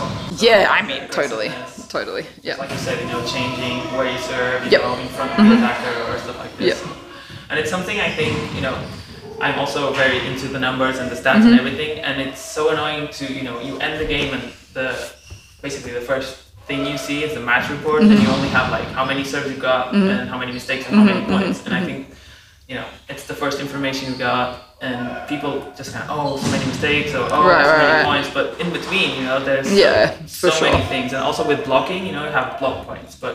yeah, I mean totally, totally, yeah, like you said, you know, changing where you serve, you Yep. Mm-hmm. know, in front of the attacker or stuff like this. Yep. And it's something I think, you know, I'm also very into the numbers and the stats Mm-hmm. and everything, and it's so annoying to, you know, you end the game and the basically the first thing you see is the match report, and Mm-hmm. you only have like how many serves you got and how many mistakes and how Mm-hmm. many points. And I think, you know, it's the first information you got, and people just kind of oh so many mistakes or oh Right, so right, many right. points, but in between, you know, there's Yeah, so for many things, and also with blocking, you know, you have block points, but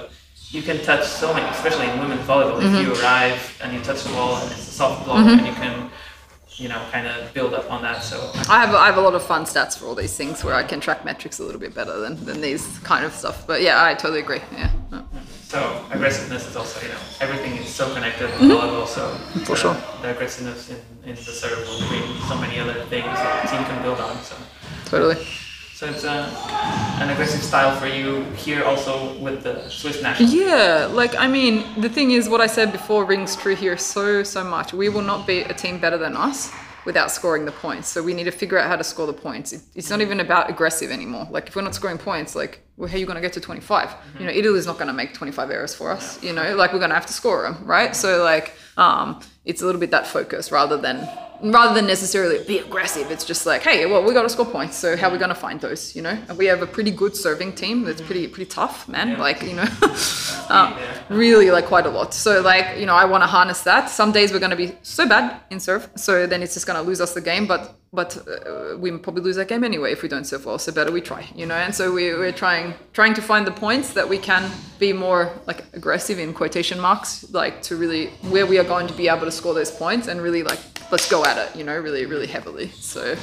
you can touch so many, especially in women's volleyball. Mm-hmm. If you arrive and you touch the ball and it's a soft block, and you can, you know, kind of build up on that. So I have I have a lot of fun stats for all these things where I can track metrics a little bit better than, than these kind of stuff. But yeah, I totally agree. Yeah. So aggressiveness is also, you know, everything is so connected with volleyball. So Mm-hmm. For sure. the aggressiveness in, in the serve will bring so many other things that the team can build on. So totally. So it's uh, an aggressive style for you here also with the Swiss national. Yeah, like I mean, the thing is, what I said before rings true here so so much. We will not beat a team better than us without scoring the points. So we need to figure out how to score the points. It, it's not even about aggressive anymore. Like if we're not scoring points, like well, how are you going to get to 25? You know, Italy's not going to make 25 errors for us. You know, like we're going to have to score them, right? So like um, it's a little bit that focus rather than rather than necessarily be aggressive. It's just like, hey, well, we got to score points. So how are we going to find those? You know, and we have a pretty good serving team that's pretty pretty tough, man. Like you know, um, really like quite a lot. So like you know, I want to harness that. Some days we're going to be so bad in serve, so then it's just going to lose us the game. But but uh, we probably lose that game anyway if we don't serve well. So better we try, you know. And so we, we're trying trying to find the points that we can be more like aggressive in quotation marks, like to really where we are going to be able to score those points and really like let's go at it, you know, really really heavily. So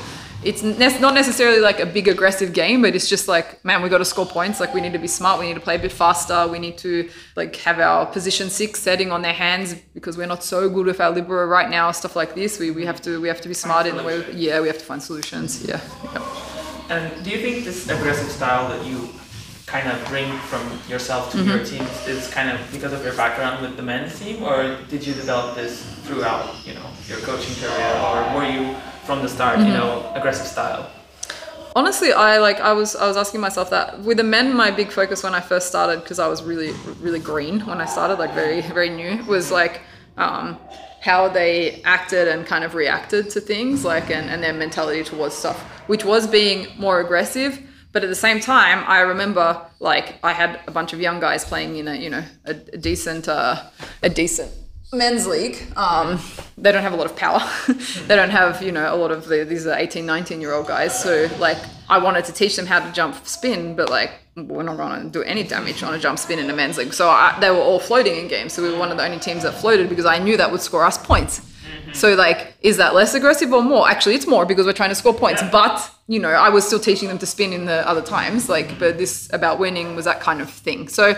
it's ne- not necessarily like a big aggressive game, but it's just like man, we got to score points. Like we need to be smart. We need to play a bit faster. We need to like have our position six setting on their hands because we're not so good with our libero right now. Stuff like this. We, we have to we have to be smart in the way. We, yeah, we have to find solutions. Yeah. yeah. And do you think this aggressive style that you kind of bring from yourself to your mm-hmm. team is kind of because of your background with the men's team, or did you develop this throughout, you know, your coaching career, or were you from the start, you know, aggressive style? honestly i like i was i was asking myself that. With the men my big focus when i first started because i was really really green when i started like very very new was like um, how they acted and kind of reacted to things like and, and their mentality towards stuff which was being more aggressive. But at the same time i remember like i had a bunch of young guys playing in a you know a, a decent uh, a decent men's league um, they don't have a lot of power. They don't have you know a lot of the, these are 18 19 year old guys so like i wanted to teach them how to jump spin but like we're not going to do any damage on a jump spin in a men's league. So I, they were all floating in games so we were one of the only teams that floated because i knew that would score us points. So like is that less aggressive or more? Actually it's more because we're trying to score points but you know i was still teaching them to spin in the other times like but this about winning was that kind of thing. So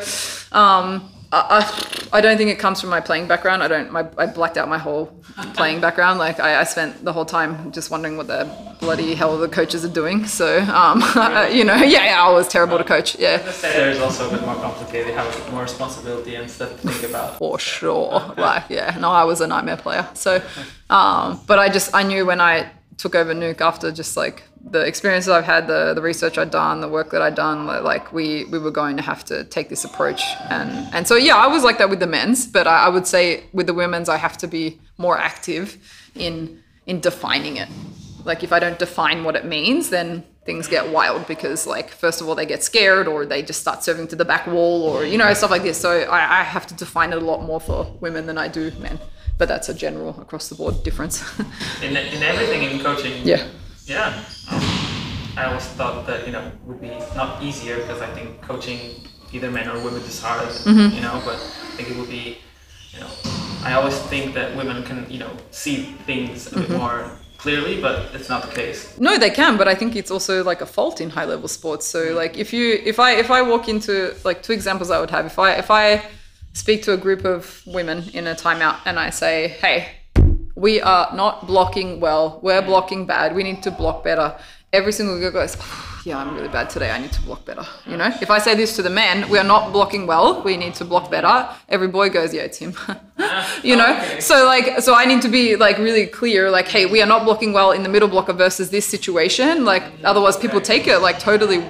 um I, I, don't think it comes from my playing background. I don't. My, I blacked out my whole playing background. Like I, I spent the whole time just wondering what the bloody hell the coaches are doing. So, um, you know, yeah, yeah, I was terrible to coach. Yeah, There's also a bit more complicated, have a bit more responsibility and stuff to think about. for sure. Like, yeah, no, I was a nightmare player. So, um, but I just I knew when I took over NUC after just like the experiences I've had, the the research I'd done, the work that I'd done, like we we were going to have to take this approach, and and so yeah, I was like that with the men's, but I, I would say with the women's, I have to be more active in in defining it. Like if I don't define what it means, then things get wild because like first of all they get scared or they just start serving to the back wall or you know stuff like this. So I, I have to define it a lot more for women than I do men. But that's a general across the board difference. In, in everything in coaching, yeah. Yeah. Um, I always thought that, you know, would be not easier because I think coaching either men or women is hard, Mm-hmm. you know, but I think it would be, you know, I always think that women can, you know, see things a Mm-hmm. bit more clearly, but it's not the case. No, they can, but I think it's also like a fault in high level sports. So like if you if I if I walk into like two examples I would have if I if I speak to a group of women in a timeout and I say, "Hey, we are not blocking well. We're blocking bad. We need to block better." Every single girl goes, "Oh, "Yeah, I'm really bad today. I need to block better." You know, if I say this to the men, we are not blocking well. We need to block better. Every boy goes, "Yeah, it's him." you know, Okay. so like so i need to be like really clear like hey we are not blocking well in the middle blocker versus this situation like otherwise people take it like totally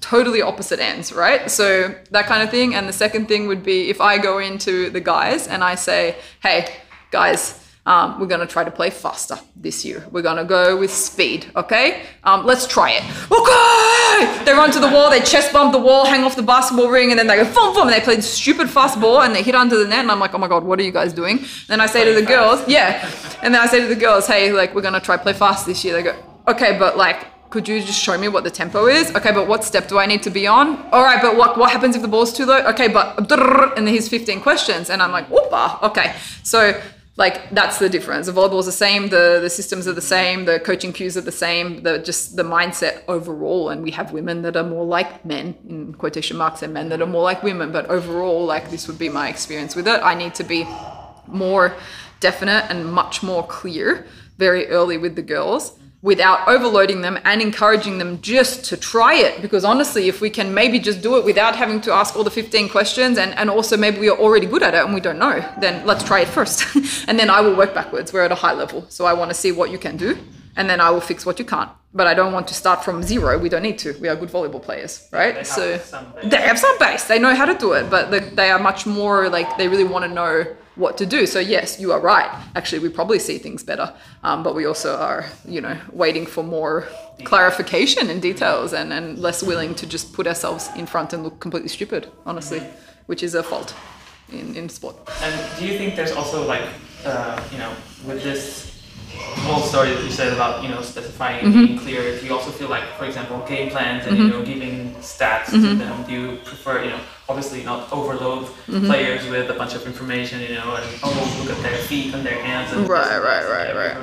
totally opposite ends right so that kind of thing and the second thing would be if i go into the guys and i say hey guys um, we're going to try to play faster this year. We're going to go with speed, okay? Um, let's try it. Okay! They run to the wall, they chest bump the wall, hang off the basketball ring, and then they go boom, boom, and they play stupid fast ball and they hit under the net. And I'm like, oh my God, what are you guys doing? Then I say to the girls, yeah. And then I say to the girls, hey, like, we're going to try play fast this year. They go, okay, but like, could you just show me what the tempo is? Okay, but what step do I need to be on? All right, but what what happens if the ball's too low? Okay, but and here's 15 questions, and I'm like, whoopa, okay. So like that's the difference. The volleyball's the same, the the systems are the same, the coaching cues are the same, the just the mindset overall. And we have women that are more like men in quotation marks, and men that are more like women. But overall, like this would be my experience with it. I need to be more definite and much more clear very early with the girls without overloading them and encouraging them just to try it. Because honestly, if we can maybe just do it without having to ask all the 15 questions and, and also maybe we are already good at it and we don't know, then let's try it first. and then I will work backwards. We're at a high level. So I want to see what you can do and then I will fix what you can't. But I don't want to start from zero. We don't need to. We are good volleyball players, right? They have so some base. they have some base. They know how to do it, but they are much more like they really want to know what to do. So yes, you are right. Actually, we probably see things better, um, but we also are, you know, waiting for more clarification and details, and, and less willing to just put ourselves in front and look completely stupid. Honestly, which is a fault in in sport. And do you think there's also like, uh, you know, with this whole story that you said about, you know, specifying and being clear, do you also feel like, for example, game plans and, you know, giving stats to them, do you prefer, you know, obviously not overload mm-hmm. players with a bunch of information, you know, and almost look at their feet and their hands and Right, right, right, right.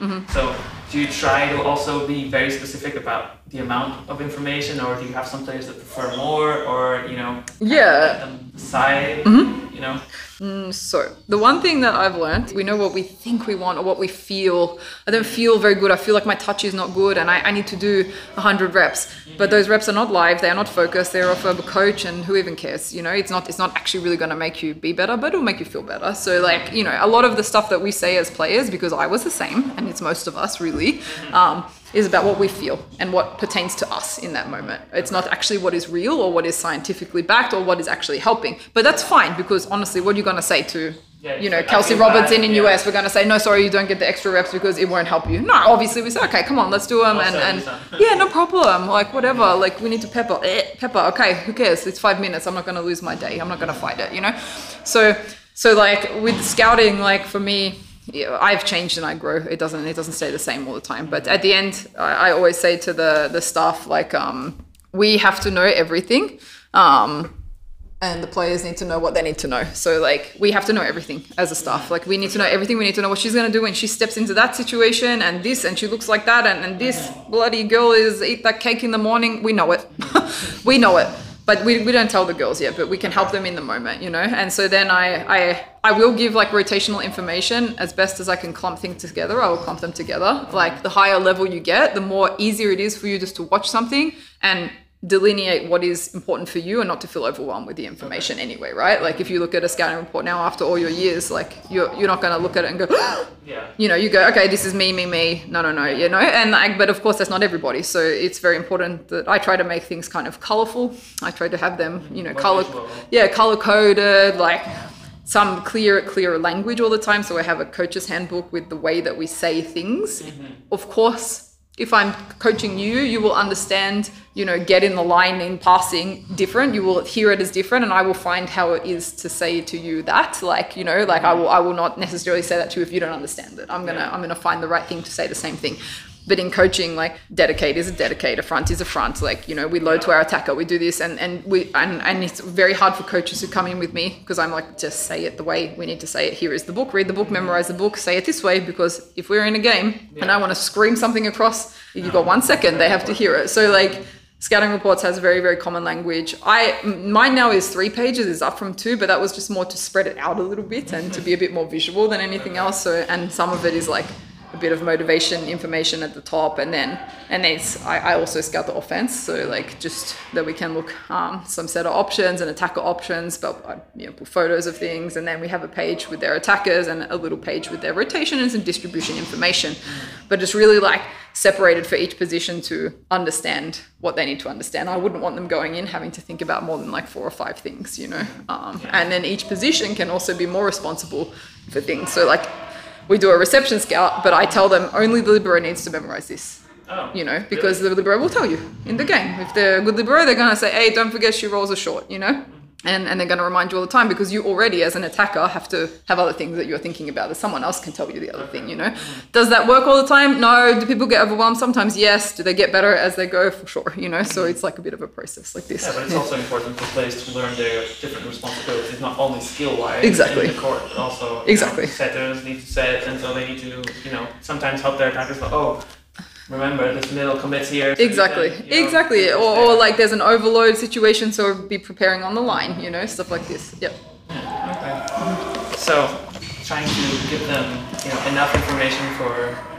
Mm-hmm. So do you try to also be very specific about the amount of information or do you have some players that prefer more or, you know, Yeah. them decide, mm-hmm. you know? Mm, so the one thing that I've learned, we know what we think we want or what we feel. I don't feel very good. I feel like my touch is not good and I, I need to do 100 reps. But those reps are not live. They are not focused. They're off of a coach and who even cares? You know, it's not, it's not actually really going to make you be better, but it'll make you feel better. So like, you know, a lot of the stuff that we say as players, because I was the same and it's most of us really, um, is about what we feel and what pertains to us in that moment. It's not actually what is real or what is scientifically backed or what is actually helping. But that's fine because honestly, what are you going to say to, Yeah, you know, Kelsey Robinson bad, in yeah. US? We're going to say, no, sorry, you don't get the extra reps because it won't help you. No, obviously we say, okay, come on, let's do them. And, and yeah, no problem. Like whatever. Like we need to pepper. Eh, pepper. Okay, who cares? It's five minutes. I'm not going to lose my day. I'm not going to fight it. You know. So so like with scouting, like for me, yeah, I've changed and I grow. It doesn't it doesn't stay the same all the time. But at the end, I, I always say to the the staff like um, we have to know everything. Um, and the players need to know what they need to know. So like we have to know everything as a staff. Like we need to know everything. We need to know what she's gonna do when she steps into that situation and this and she looks like that and, and this bloody girl is eat that cake in the morning. We know it. we know it. But we, we don't tell the girls yet, but we can help them in the moment, you know? And so then I, I I will give like rotational information as best as I can clump things together. I will clump them together. Like the higher level you get, the more easier it is for you just to watch something and delineate what is important for you and not to feel overwhelmed with the information anyway, right? Like if you look at a scouting report now after all your years, like you're you're not gonna look at it and go, Yeah. you know, you go, okay, this is me, me, me. No, no, no, you know, and like, but of course that's not everybody. So it's very important that I try to make things kind of colorful. I try to have them, you know, color, yeah, color coded, like some clear, clear language all the time. So I have a coach's handbook with the way that we say things. Mm-hmm. Of course, if I'm coaching you, you will understand, you know, get in the line in passing different. You will hear it as different, and I will find how it is to say to you that. Like, you know, like I will, I will not necessarily say that to you if you don't understand it. I'm gonna, I'm gonna find the right thing to say the same thing. But in coaching, like dedicate is a dedicate, a front is a front. Like you know, we load to our attacker, we do this, and and we and, and it's very hard for coaches who come in with me because I'm like, just say it the way we need to say it. Here is the book. Read the book, memorize the book, say it this way. Because if we're in a game and I want to scream something across, you got one second, they have to hear it. So like. Scouting reports has a very very common language. I mine now is three pages, is up from two, but that was just more to spread it out a little bit and to be a bit more visual than anything else. So and some of it is like bit of motivation information at the top and then and then I, I also scout the offense so like just that we can look um, some set of options and attacker options but I, you know put photos of things and then we have a page with their attackers and a little page with their rotation and some distribution information. But it's really like separated for each position to understand what they need to understand. I wouldn't want them going in having to think about more than like four or five things you know? Um, and then each position can also be more responsible for things. So like we do a reception scout, but I tell them only the libero needs to memorize this. Oh, You know, because the libero will tell you in the game. If they're a good libero, they're gonna say, "Hey, don't forget she rolls a short," you know, mm-hmm. And and they're gonna remind you all the time because you already, as an attacker, have to have other things that you're thinking about that someone else can tell you the other thing. You know, does that work all the time? No. Do people get overwhelmed? Sometimes, yes. Do they get better as they go? For sure. You know, so it's like a bit of a process like this. Yeah, but it's also important for players to learn their different responsibilities, not only skill wise Exactly. in the court, but also Exactly. know, setters need to set, and so they need to you know sometimes help their attackers. Like, oh, remember this middle commits here. Exactly, can, you know, exactly. Or, or like there's an overload situation, so be preparing on the line, you know, stuff like this. Yep. Okay. So, trying to give them you know enough information for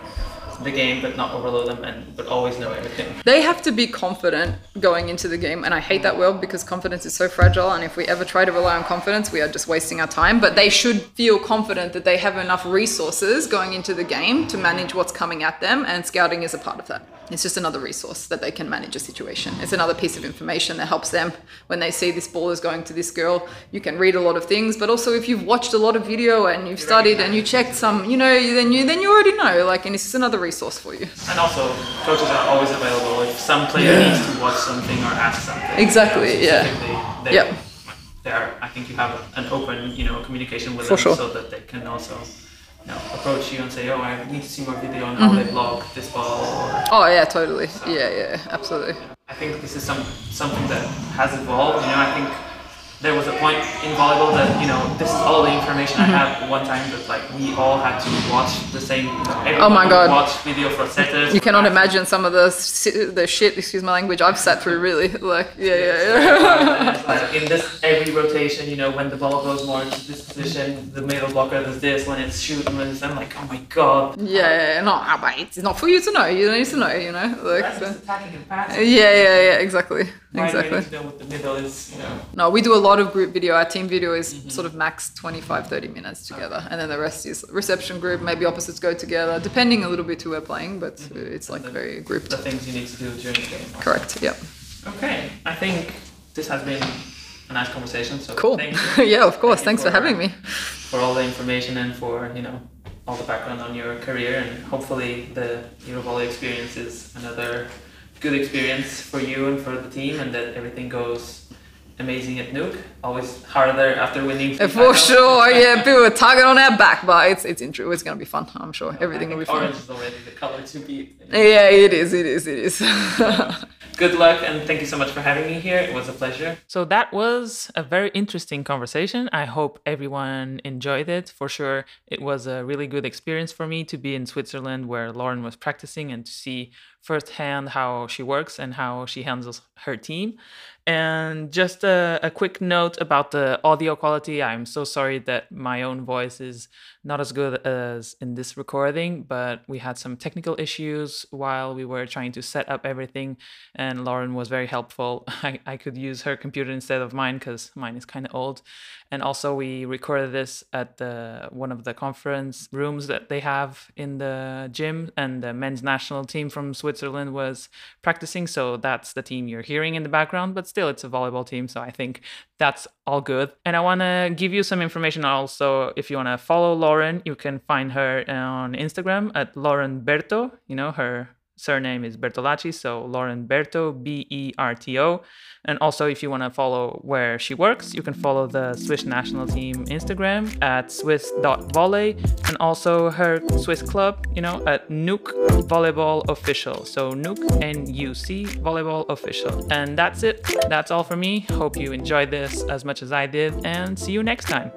the game but not overload them and but always know everything. They have to be confident going into the game, and I hate that word because confidence is so fragile. And if we ever try to rely on confidence, we are just wasting our time. But they should feel confident that they have enough resources going into the game to manage what's coming at them, and scouting is a part of that. It's just another resource that they can manage a situation. It's another piece of information that helps them when they see this ball is going to this girl. You can read a lot of things, but also if you've watched a lot of video and you've studied and you checked some, you know, then you then you already know. Like, and it's just another resource for you. And also, coaches are always available if some player Yeah. needs to watch something or ask something. Exactly, yeah. specifically, They, Yep. There, I think you have an open, you know, communication with For them sure. so that they can also, you know, approach you and say, oh, I need to see more video on how Mm-hmm. they block this ball. Or Oh yeah, totally. Yeah, yeah, absolutely. I think this is some something that has evolved. You know, I think there was a point in volleyball that you know this is all the information Mm-hmm. I had one time that like we all had to watch the same. You know, Oh my God. Watch video for setters. You cannot imagine some of the the shit. Excuse my language. I've sat through really. Like yeah, yeah, yeah. Like in this every rotation, you know, when the ball goes more into this position, the middle blocker does this. When it's shooting, when it's I'm like, oh my god. Yeah, yeah, no, ah, it's not for you to know. You don't need to know, you know. Like, so. attacking and passing. yeah, yeah, yeah, exactly, Why do you exactly. need to know what the middle is? You know. No, we do a lot of group video. Our team video is mm-hmm. sort of max 25, 30 minutes together, and then the rest is reception group. Maybe opposites go together, depending a little bit who we're playing, but mm-hmm. uh, it's like very grouped. The things you need to do during the game. Correct. Yep. Okay, I think this has been a nice conversation. So Cool. Thank you yeah, of course. Thank Thanks for for- having me. for all the information and for you know all the background on your career and hopefully the Eurovolley experience is another good experience for you and for the team and that everything goes amazing at NUC. Always harder after winning. Uh, For finals. sure, yeah. People are target on our back, but it's it's intro. It's gonna be fun. I'm sure everything will be think fun. Orange is already the color to beat. Yeah, it is. It is. It is. Good luck and thank you so much for having me here. It was a pleasure. So that was a very interesting conversation. I hope everyone enjoyed it. For sure, it was a really good experience for me to be in Switzerland where Lauren was practicing and to see firsthand how she works and how she handles her team. And just a, a quick note about the audio quality. I'm so sorry that my own voice is not as good as in this recording, but we had some technical issues while we were trying to set up everything, and Lauren was very helpful. I, I could use her computer instead of mine because mine is kind of old. And also, we recorded this at the one of the conference rooms that they have in the gym, and the men's national team from Switzerland was practicing. So that's the team you're hearing in the background, but still, it's a volleyball team. So I think that's all good. And I want to give you some information also. If you want to follow Lauren, you can find her on Instagram at Lauren Berto. You know, her surname is Bertolacci, so Lauren Berto, B E R T O. And also, if you want to follow where she works, you can follow the Swiss national team Instagram at swiss.volley and also her Swiss club, you know, at NUC Volleyball Official. So NUC, N U C Volleyball Official. And that's it. That's all for me. Hope you enjoyed this as much as I did, and see you next time.